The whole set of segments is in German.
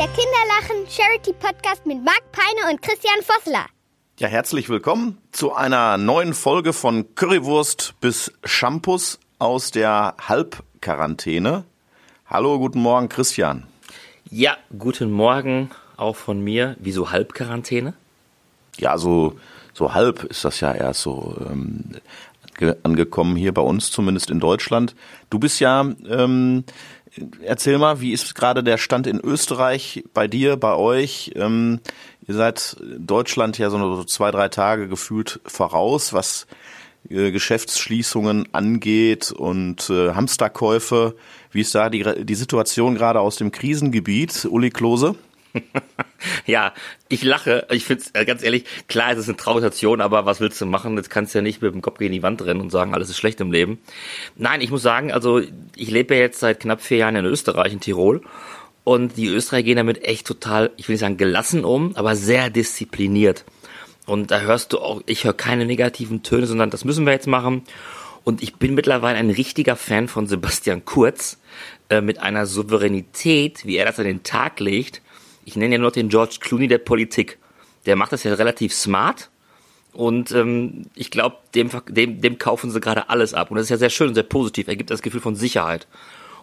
Der Kinderlachen Charity Podcast mit Marc Peine und Christian Vossler. Ja, herzlich willkommen zu einer neuen Folge von Currywurst bis Shampoos aus der Halbquarantäne. Hallo, guten Morgen, Christian. Ja, guten Morgen auch von mir. Wieso Halbquarantäne? Ja, so, so halb ist das ja erst so ähm, angekommen hier bei uns, zumindest in Deutschland. Du bist ja, ähm, erzähl mal, wie ist gerade der Stand in Österreich bei dir, bei euch? Ähm, ihr seid Deutschland ja so zwei, drei Tage gefühlt voraus, was äh, Geschäftsschließungen angeht und äh, Hamsterkäufe. Wie ist da die, die Situation gerade aus dem Krisengebiet, Uli Klose? ja, ich lache. Ich finde es äh, ganz ehrlich, klar, es ist eine traurige aber was willst du machen? Jetzt kannst du ja nicht mit dem Kopf gegen die Wand rennen und sagen, alles ist schlecht im Leben. Nein, ich muss sagen, also ich lebe ja jetzt seit knapp vier Jahren in Österreich, in Tirol. Und die Österreicher gehen damit echt total, ich will nicht sagen gelassen um, aber sehr diszipliniert. Und da hörst du auch, ich höre keine negativen Töne, sondern das müssen wir jetzt machen. Und ich bin mittlerweile ein richtiger Fan von Sebastian Kurz äh, mit einer Souveränität, wie er das an den Tag legt ich nenne ja nur den George Clooney der Politik. Der macht das ja relativ smart. Und ähm, ich glaube, dem, dem, dem kaufen sie gerade alles ab. Und das ist ja sehr schön und sehr positiv. Er gibt das Gefühl von Sicherheit.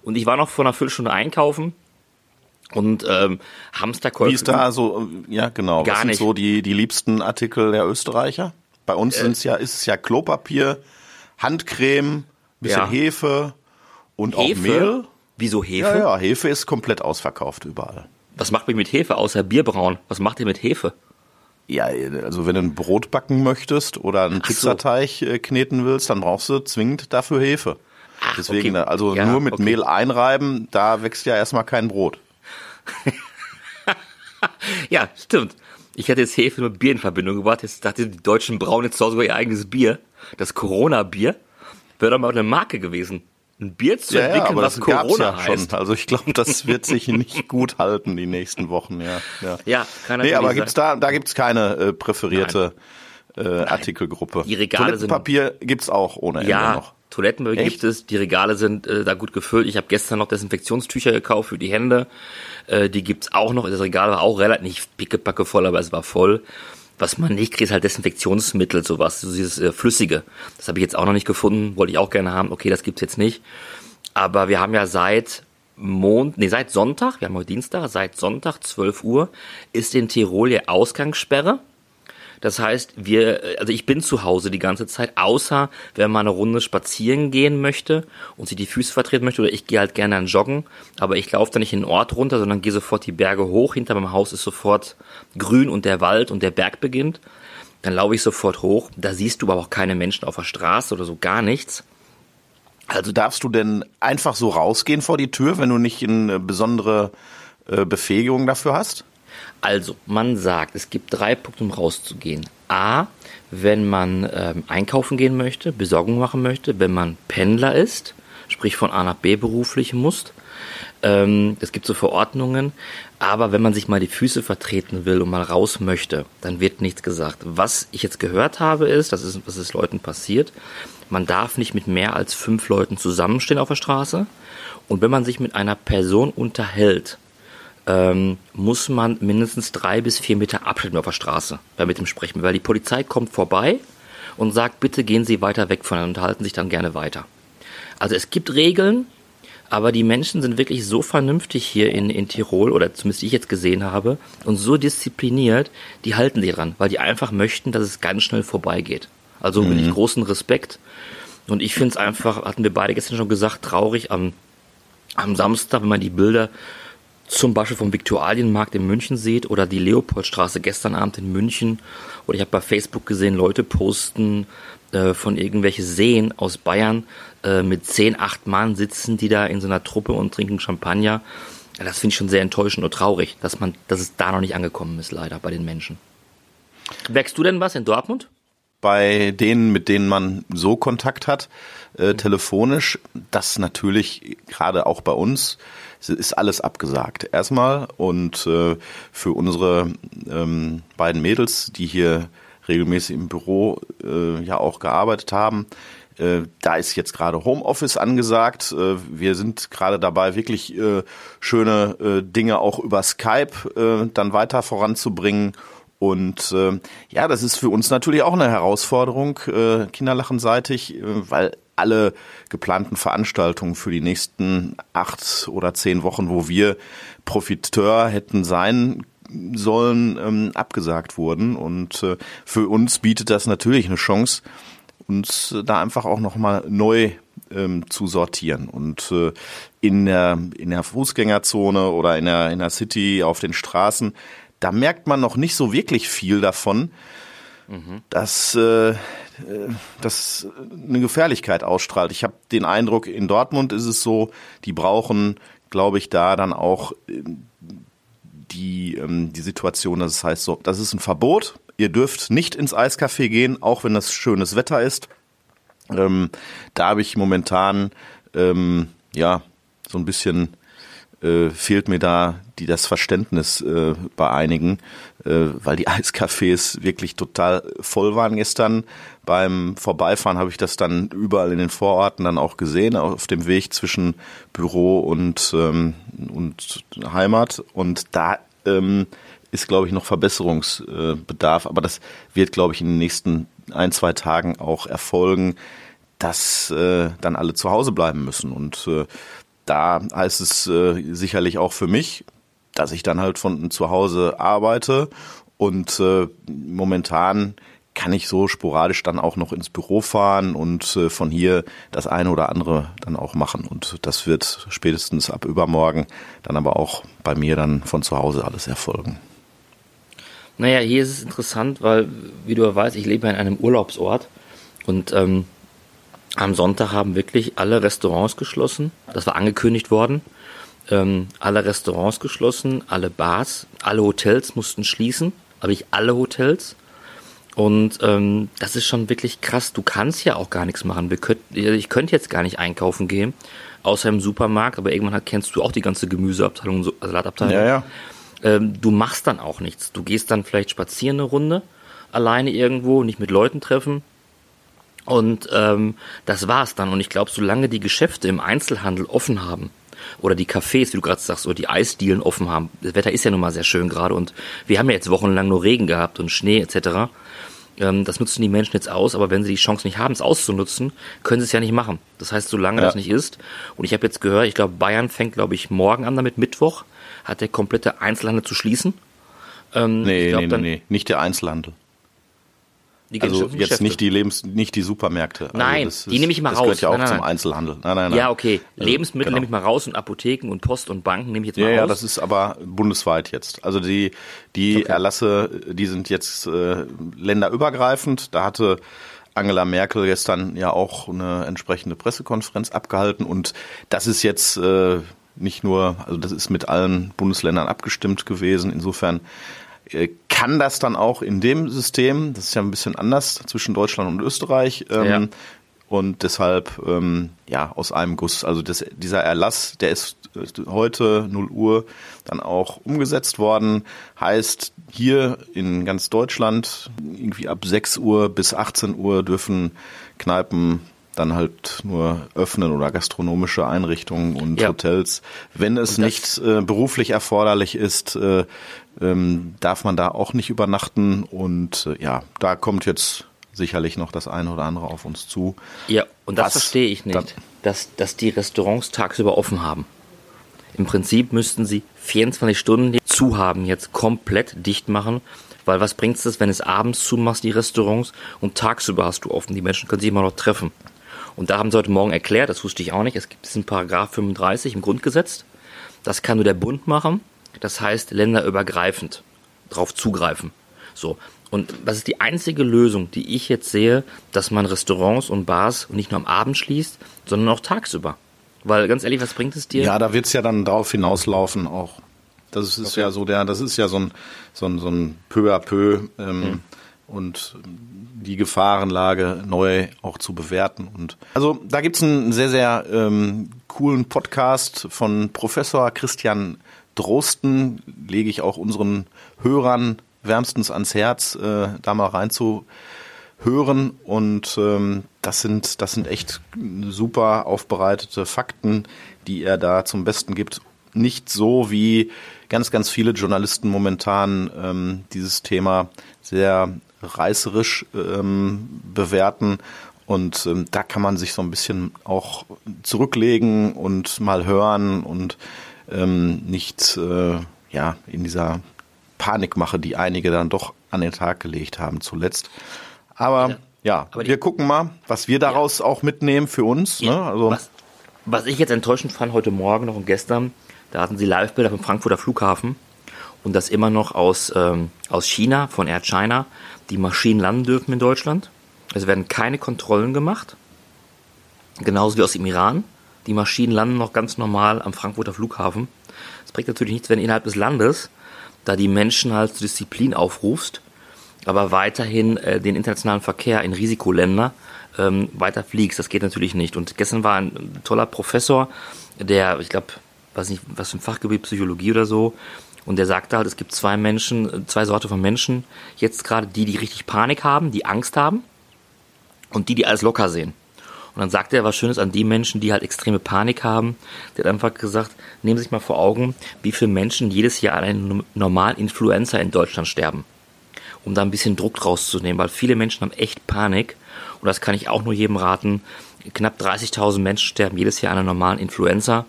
Und ich war noch vor einer Viertelstunde einkaufen und ähm, Hamsterkäufe. Wie ist da so, ja genau, gar was sind nicht. so die, die liebsten Artikel der Österreicher? Bei uns Äh, sind's ja, ist es ja Klopapier, Handcreme, bisschen Ja. Hefe und auch Hefe? Mehl. Wieso Hefe? Ja, ja, Hefe ist komplett ausverkauft überall. Was macht mich mit Hefe außer Bierbrauen? Was macht ihr mit Hefe? Ja, also wenn du ein Brot backen möchtest oder einen Ach so. Pizzateig äh, kneten willst, dann brauchst du zwingend dafür Hefe. Ach, Deswegen, okay. also Ja, nur mit okay. Mehl einreiben, da wächst ja erstmal kein Brot. Ja, stimmt. Ich hatte jetzt Hefe mit Bier in Verbindung gebracht. Jetzt dachte die Deutschen brauen jetzt zu Hause sogar ihr eigenes Bier. Das Corona-Bier. Wäre doch mal eine Marke gewesen. Ein Bier zu entwickeln, aber was das gab's Corona ja schon. heißt. Also ich glaube, das wird sich nicht gut halten die nächsten Wochen. Ja, ja. Ja, kann Nee, aber gibt's da, da gibt's keine äh, präferierte äh, Artikelgruppe. Die Regale sind- Toilettenpapier gibt's auch ohne Ende Ja, noch. Toilettenpapier Echt? gibt es, die Regale sind äh, da gut gefüllt. Ich habe gestern noch Desinfektionstücher gekauft für die Hände. Äh, die gibt's auch noch. Das Regal war auch relativ nicht pickepacke voll, aber es war voll. Was man nicht kriegt, ist halt Desinfektionsmittel, sowas, so dieses äh, Flüssige. Das habe ich jetzt auch noch nicht gefunden, wollte ich auch gerne haben. Okay, das gibt's jetzt nicht. Aber wir haben ja seit Mond, nee, seit Sonntag, wir haben heute Dienstag, seit Sonntag 12 Uhr ist in Tirol ja Ausgangssperre. Das heißt, wir, also ich bin zu Hause die ganze Zeit, außer wenn man eine Runde spazieren gehen möchte und sich die Füße vertreten möchte, oder ich gehe halt gerne an Joggen, aber ich laufe da nicht in den Ort runter, sondern gehe sofort die Berge hoch. Hinter meinem Haus ist sofort grün und der Wald und der Berg beginnt. Dann laufe ich sofort hoch. Da siehst du aber auch keine Menschen auf der Straße oder so gar nichts. Also darfst du denn einfach so rausgehen vor die Tür, wenn du nicht eine besondere äh, Befähigung dafür hast? Also, man sagt, es gibt drei Punkte, um rauszugehen. A, wenn man ähm, einkaufen gehen möchte, Besorgung machen möchte, wenn man Pendler ist, sprich von A nach B beruflich muss. Ähm, es gibt so Verordnungen, aber wenn man sich mal die Füße vertreten will und mal raus möchte, dann wird nichts gesagt. Was ich jetzt gehört habe, ist, das ist, was ist Leuten passiert, man darf nicht mit mehr als fünf Leuten zusammenstehen auf der Straße. Und wenn man sich mit einer Person unterhält, ähm, muss man mindestens drei bis vier Meter Abstand auf der Straße bei mit dem sprechen, weil die Polizei kommt vorbei und sagt, bitte gehen Sie weiter weg von und unterhalten sich dann gerne weiter. Also es gibt Regeln, aber die Menschen sind wirklich so vernünftig hier in, in Tirol, oder zumindest ich jetzt gesehen habe, und so diszipliniert, die halten sich dran, weil die einfach möchten, dass es ganz schnell vorbeigeht. Also bin ich großen Respekt. Und ich finde es einfach, hatten wir beide gestern schon gesagt, traurig am, am Samstag, wenn man die Bilder zum Beispiel vom Viktualienmarkt in München sieht oder die Leopoldstraße gestern Abend in München. Oder ich habe bei Facebook gesehen, Leute posten äh, von irgendwelche Seen aus Bayern äh, mit zehn, acht Mann sitzen die da in so einer Truppe und trinken Champagner. Ja, das finde ich schon sehr enttäuschend und traurig, dass man, dass es da noch nicht angekommen ist, leider bei den Menschen. Merkst du denn was in Dortmund? bei denen, mit denen man so Kontakt hat, äh, telefonisch, das natürlich gerade auch bei uns ist alles abgesagt. Erstmal und äh, für unsere ähm, beiden Mädels, die hier regelmäßig im Büro äh, ja auch gearbeitet haben, äh, da ist jetzt gerade Homeoffice angesagt. Äh, wir sind gerade dabei, wirklich äh, schöne Dinge auch über Skype dann weiter voranzubringen. Und äh, ja, das ist für uns natürlich auch eine Herausforderung, äh, kinderlachenseitig, äh, weil alle geplanten Veranstaltungen für die nächsten acht oder zehn Wochen, wo wir Profiteur hätten sein sollen, ähm, abgesagt wurden. Und äh, für uns bietet das natürlich eine Chance, uns da einfach auch nochmal neu ähm, zu sortieren. Und äh, in, der, in der Fußgängerzone oder in der, in der City, auf den Straßen, da merkt man noch nicht so wirklich viel davon, mhm. dass äh, das eine Gefährlichkeit ausstrahlt. Ich habe den Eindruck, in Dortmund ist es so, die brauchen, glaube ich, da dann auch äh, die, ähm, die Situation, dass es heißt so, das ist ein Verbot, ihr dürft nicht ins Eiscafé gehen, auch wenn es schönes Wetter ist. Ähm, da habe ich momentan ähm, ja so ein bisschen äh, fehlt mir da die das Verständnis äh, bei einigen, äh, weil die Eiscafés wirklich total voll waren gestern. Beim Vorbeifahren habe ich das dann überall in den Vororten dann auch gesehen, auf dem Weg zwischen Büro und, ähm, und Heimat. Und da ähm, ist, glaube ich, noch Verbesserungsbedarf. Aber das wird, glaube ich, in den nächsten ein, zwei Tagen auch erfolgen, dass äh, dann alle zu Hause bleiben müssen. Und äh, da heißt es äh, sicherlich auch für mich, dass ich dann halt von zu Hause arbeite und äh, momentan kann ich so sporadisch dann auch noch ins Büro fahren und äh, von hier das eine oder andere dann auch machen. Und das wird spätestens ab übermorgen dann aber auch bei mir dann von zu Hause alles erfolgen. Naja, hier ist es interessant, weil, wie du ja weißt, ich lebe in einem Urlaubsort und ähm, am Sonntag haben wirklich alle Restaurants geschlossen. Das war angekündigt worden. Ähm, alle Restaurants geschlossen, alle Bars, alle Hotels mussten schließen. Aber nicht alle Hotels. Und ähm, das ist schon wirklich krass. Du kannst ja auch gar nichts machen. Wir könnt, ich könnte jetzt gar nicht einkaufen gehen, außer im Supermarkt. Aber irgendwann kennst du auch die ganze Gemüseabteilung, Salatabteilung. Ja, ja. Ähm, du machst dann auch nichts. Du gehst dann vielleicht spazieren eine Runde, alleine irgendwo, nicht mit Leuten treffen. Und ähm, das war's dann. Und ich glaube, solange die Geschäfte im Einzelhandel offen haben, oder die Cafés, wie du gerade sagst, oder die Eisdielen offen haben. Das Wetter ist ja nun mal sehr schön gerade und wir haben ja jetzt wochenlang nur Regen gehabt und Schnee etc. Ähm, das nutzen die Menschen jetzt aus, aber wenn sie die Chance nicht haben, es auszunutzen, können sie es ja nicht machen. Das heißt, solange ja. das nicht ist, und ich habe jetzt gehört, ich glaube, Bayern fängt, glaube ich, morgen an damit, Mittwoch, hat der komplette Einzelhandel zu schließen. Ähm, nee, glaub, nee, nee, nee, nicht der Einzelhandel. Die also jetzt nicht die Lebens, nicht die Supermärkte. Also nein, ist, die nehme ich mal raus. Das gehört ja auch nein, nein, zum Einzelhandel. Nein, nein, nein. Ja, okay. Also, Lebensmittel genau. nehme ich mal raus und Apotheken und Post und Banken nehme ich jetzt mal ja, raus. Ja, das ist aber bundesweit jetzt. Also die die okay. Erlasse, die sind jetzt äh, länderübergreifend. Da hatte Angela Merkel gestern ja auch eine entsprechende Pressekonferenz abgehalten und das ist jetzt äh, nicht nur, also das ist mit allen Bundesländern abgestimmt gewesen. Insofern kann das dann auch in dem System, das ist ja ein bisschen anders zwischen Deutschland und Österreich, ähm, ja. und deshalb ähm, ja aus einem Guss. Also das, dieser Erlass, der ist heute 0 Uhr dann auch umgesetzt worden, heißt hier in ganz Deutschland irgendwie ab 6 Uhr bis 18 Uhr dürfen Kneipen dann halt nur öffnen oder gastronomische Einrichtungen und ja. Hotels. Wenn es nicht äh, beruflich erforderlich ist, äh, ähm, darf man da auch nicht übernachten. Und äh, ja, da kommt jetzt sicherlich noch das eine oder andere auf uns zu. Ja, und das verstehe ich nicht, dass, dass die Restaurants tagsüber offen haben. Im Prinzip müssten sie 24 Stunden zu haben, jetzt komplett dicht machen. Weil was bringt es, wenn es abends zumachst, die Restaurants, und tagsüber hast du offen? Die Menschen können sich immer noch treffen. Und da haben sie heute Morgen erklärt, das wusste ich auch nicht, es gibt diesen Paragraph 35 im Grundgesetz. Das kann nur der Bund machen. Das heißt, länderübergreifend drauf zugreifen. So. Und das ist die einzige Lösung, die ich jetzt sehe, dass man Restaurants und Bars nicht nur am Abend schließt, sondern auch tagsüber. Weil ganz ehrlich, was bringt es dir? Ja, da wird's ja dann drauf hinauslaufen auch. Das ist okay. ja so der, das ist ja so ein, so ein, so ein peu à peu ähm, mhm. Und die Gefahrenlage neu auch zu bewerten. Und also da gibt's einen sehr, sehr ähm, coolen Podcast von Professor Christian Drosten, lege ich auch unseren Hörern wärmstens ans Herz, äh, da mal reinzuhören. hören und ähm, das sind das sind echt super aufbereitete Fakten, die er da zum Besten gibt. Nicht so wie ganz ganz viele Journalisten momentan ähm, dieses Thema sehr reißerisch ähm, bewerten und ähm, da kann man sich so ein bisschen auch zurücklegen und mal hören und ähm, nicht äh, ja in dieser Panikmache, die einige dann doch an den Tag gelegt haben zuletzt. Aber ja, ja aber wir gucken mal, was wir daraus ja. auch mitnehmen für uns. Ja, ne? also, was, was ich jetzt enttäuschend fand heute Morgen noch und gestern, da hatten sie Live-Bilder vom Frankfurter Flughafen und das immer noch aus, ähm, aus China, von Air China, die Maschinen landen dürfen in Deutschland. Es werden keine Kontrollen gemacht. Genauso wie aus dem Iran. Die Maschinen landen noch ganz normal am Frankfurter Flughafen. Es bringt natürlich nichts, wenn innerhalb des Landes da die Menschen halt zur Disziplin aufrufst, aber weiterhin äh, den internationalen Verkehr in Risikoländer ähm, weiter fliegst. Das geht natürlich nicht. Und gestern war ein toller Professor, der, ich glaube, weiß nicht, was ein Fachgebiet, Psychologie oder so, und der sagte halt, es gibt zwei Menschen, zwei Sorte von Menschen. Jetzt gerade die, die richtig Panik haben, die Angst haben und die, die alles locker sehen. Und dann sagte er was Schönes an die Menschen, die halt extreme Panik haben. Der hat einfach gesagt, nehmen Sie sich mal vor Augen, wie viele Menschen jedes Jahr an einem normalen Influenza in Deutschland sterben. Um da ein bisschen Druck rauszunehmen, weil viele Menschen haben echt Panik. Und das kann ich auch nur jedem raten. Knapp 30.000 Menschen sterben jedes Jahr an einer normalen Influenza.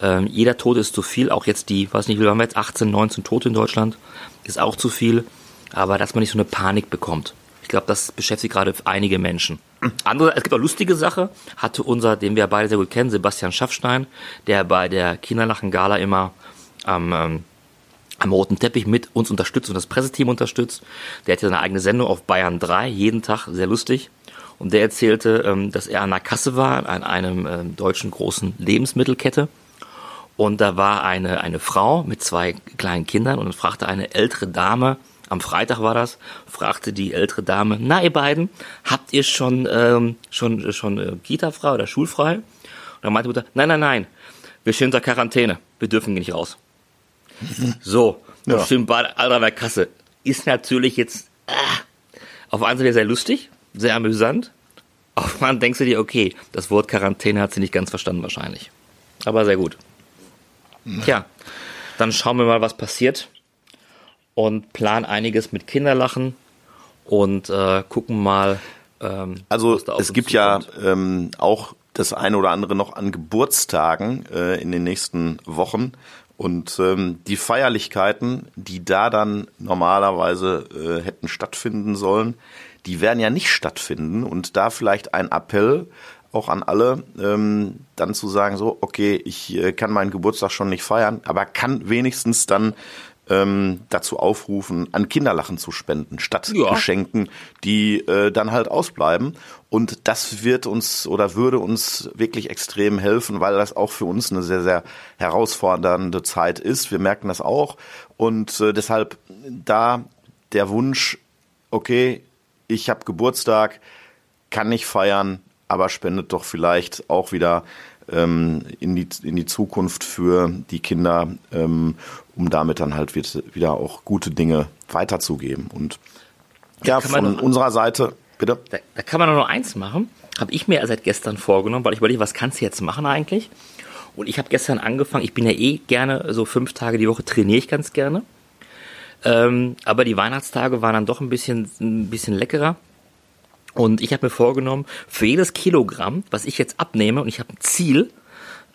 Ähm, jeder Tote ist zu viel, auch jetzt die, weiß nicht, wie haben wir jetzt 18, 19 Tote in Deutschland, ist auch zu viel. Aber dass man nicht so eine Panik bekommt. Ich glaube, das beschäftigt gerade einige Menschen. Andere, es gibt auch lustige Sache, hatte unser, den wir beide sehr gut kennen, Sebastian Schaffstein, der bei der Kinderlachen-Gala immer am, ähm, am roten Teppich mit uns unterstützt und das Presseteam unterstützt. Der hat ja seine eigene Sendung auf Bayern 3, jeden Tag, sehr lustig. Und der erzählte, ähm, dass er an der Kasse war, an einem ähm, deutschen großen Lebensmittelkette und da war eine, eine Frau mit zwei kleinen Kindern und fragte eine ältere Dame, am Freitag war das, fragte die ältere Dame, na ihr beiden, habt ihr schon, ähm, schon, schon äh, Kita-frei oder schulfrei? Und dann meinte die Mutter, nein, nein, nein, wir stehen unter Quarantäne, wir dürfen nicht raus. So, ja. stehen beide alle an der Kasse. Ist natürlich jetzt äh, auf einen Seite sehr lustig, sehr amüsant. Auf einen denkst du dir, okay, das Wort Quarantäne hat sie nicht ganz verstanden wahrscheinlich. Aber sehr gut. Tja, dann schauen wir mal, was passiert und planen einiges mit Kinderlachen und äh, gucken mal. Ähm, also es gibt ja ähm, auch das eine oder andere noch an Geburtstagen äh, in den nächsten Wochen. Und ähm, die Feierlichkeiten, die da dann normalerweise äh, hätten stattfinden sollen, die werden ja nicht stattfinden. Und da vielleicht ein Appell auch an alle, ähm, dann zu sagen, so, okay, ich äh, kann meinen Geburtstag schon nicht feiern, aber kann wenigstens dann ähm, dazu aufrufen, an Kinderlachen zu spenden, statt ja. Geschenken, die äh, dann halt ausbleiben. Und das wird uns oder würde uns wirklich extrem helfen, weil das auch für uns eine sehr, sehr herausfordernde Zeit ist. Wir merken das auch. Und äh, deshalb da der Wunsch, okay, ich habe Geburtstag, kann nicht feiern, aber spendet doch vielleicht auch wieder ähm, in, die, in die Zukunft für die Kinder, ähm, um damit dann halt wieder auch gute Dinge weiterzugeben. Und ja, von unserer Seite, bitte. Da, da kann man nur eins machen. Habe ich mir seit gestern vorgenommen, weil ich überlege, was kannst du jetzt machen eigentlich? Und ich habe gestern angefangen, ich bin ja eh gerne, so fünf Tage die Woche trainiere ich ganz gerne. Ähm, aber die Weihnachtstage waren dann doch ein bisschen, ein bisschen leckerer. Und ich habe mir vorgenommen, für jedes Kilogramm, was ich jetzt abnehme, und ich habe ein Ziel,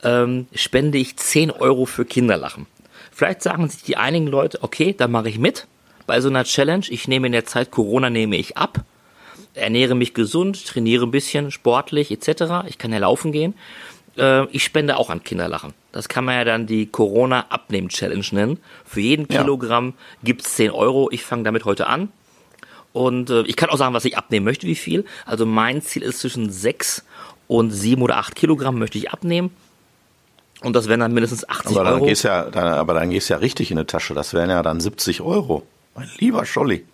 ähm, spende ich 10 Euro für Kinderlachen. Vielleicht sagen sich die einigen Leute, okay, da mache ich mit bei so einer Challenge. Ich nehme in der Zeit Corona nehme ich ab, ernähre mich gesund, trainiere ein bisschen sportlich etc. Ich kann ja laufen gehen. Äh, ich spende auch an Kinderlachen. Das kann man ja dann die Corona Abnehmen Challenge nennen. Für jeden Kilogramm ja. gibt's 10 Euro. Ich fange damit heute an. Und äh, ich kann auch sagen, was ich abnehmen möchte, wie viel. Also mein Ziel ist zwischen 6 und 7 oder 8 Kilogramm möchte ich abnehmen. Und das wären dann mindestens 80 aber dann Euro. Gehst ja, dann, aber dann gehst du ja richtig in die Tasche. Das wären ja dann 70 Euro. Mein lieber Scholli.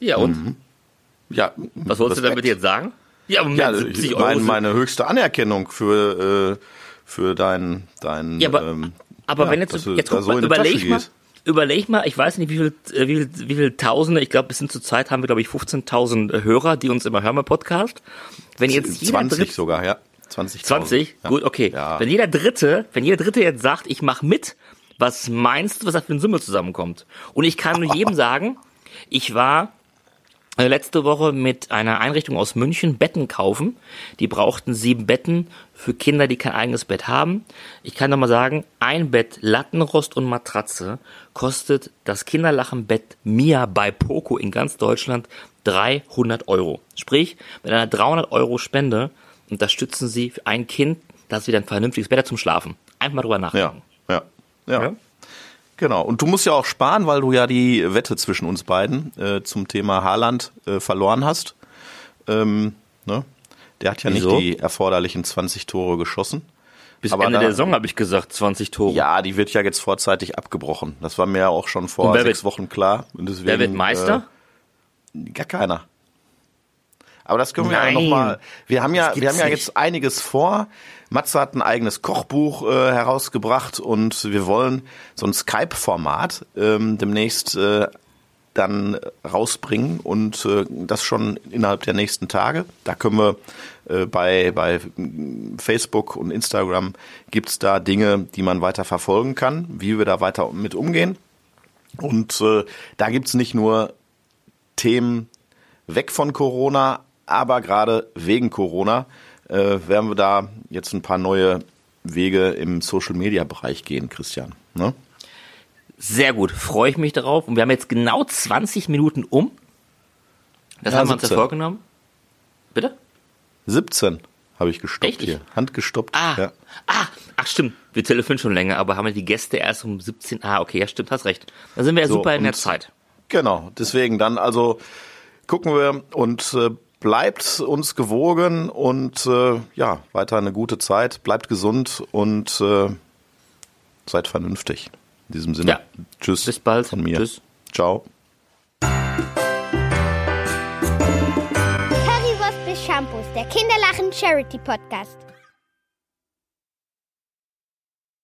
Ja, und? Mhm. Ja, was wolltest Respekt. du damit jetzt sagen? Ja, aber ja, 70 Euro mein, meine höchste Anerkennung für, äh, für dein, dein ja, aber, ähm, aber ja, wenn jetzt, jetzt guck, so überleg mal, überleg mal, ich weiß nicht, wie viel, äh, wie viel, wie viel Tausende, ich glaube, bis hin zur Zeit haben wir, glaube ich, 15.000 Hörer, die uns immer hören beim Podcast. Wenn jetzt jeder 20 Dritte- sogar, ja. 20. 20? Ja. Gut, okay. Ja. Wenn jeder Dritte, wenn jeder Dritte jetzt sagt, ich mache mit, was meinst du, was da für eine Summe zusammenkommt? Und ich kann nur jedem sagen, ich war äh, letzte Woche mit einer Einrichtung aus München Betten kaufen. Die brauchten sieben Betten für Kinder, die kein eigenes Bett haben. Ich kann noch mal sagen, ein Bett, Lattenrost und Matratze kostet das Kinderlachenbett Mia bei Poco in ganz Deutschland 300 Euro. Sprich, mit einer 300 Euro Spende unterstützen Sie für ein Kind, das wieder ein vernünftiges Bett hat zum Schlafen. Einfach mal drüber Ja, nachdenken. ja, ja. Ja? Genau. Und du musst ja auch sparen, weil du ja die Wette zwischen uns beiden äh, zum Thema Haaland äh, verloren hast. Ähm, ne? Der hat ja Wieso? nicht die erforderlichen 20 Tore geschossen. Bis Aber Ende da- der Saison habe ich gesagt, 20 Tore. Ja, die wird ja jetzt vorzeitig abgebrochen. Das war mir ja auch schon vor sechs wird- Wochen klar. Und deswegen, Wer wird Meister? Äh, gar keiner. Aber das können wir ja Nein. noch mal. Wir haben ja, wir haben ja nicht. jetzt einiges vor. Matze hat ein eigenes Kochbuch äh, herausgebracht und wir wollen so ein Skype-Format ähm, demnächst äh, dann rausbringen und äh, das schon innerhalb der nächsten Tage. Da können wir äh, bei, bei Facebook und Instagram gibt's da Dinge, die man weiter verfolgen kann, wie wir da weiter mit umgehen. Und äh, da gibt's nicht nur Themen weg von Corona, aber gerade wegen Corona äh, werden wir da jetzt ein paar neue Wege im Social-Media-Bereich gehen, Christian. Ne? Sehr gut, freue ich mich darauf. Und wir haben jetzt genau 20 Minuten um. Das Ja, haben wir uns ja 17. vorgenommen. Bitte? 17 habe ich gestoppt Echt? hier. Handgestoppt. Ah, Ja. ah, ach stimmt. Wir telefonieren schon länger, aber haben wir die Gäste erst um 17. Ah, okay, ja stimmt, hast recht. Dann sind wir ja So, super in der Zeit. Genau, deswegen dann also gucken wir und äh, bleibt uns gewogen und äh, ja, weiter eine gute Zeit, bleibt gesund und äh, seid vernünftig. In diesem Sinne. Ja. Tschüss. Bis bald. Von mir. Tschüss. Ciao. Currywurst bis Shampoos, der Kinderlachen Charity Podcast.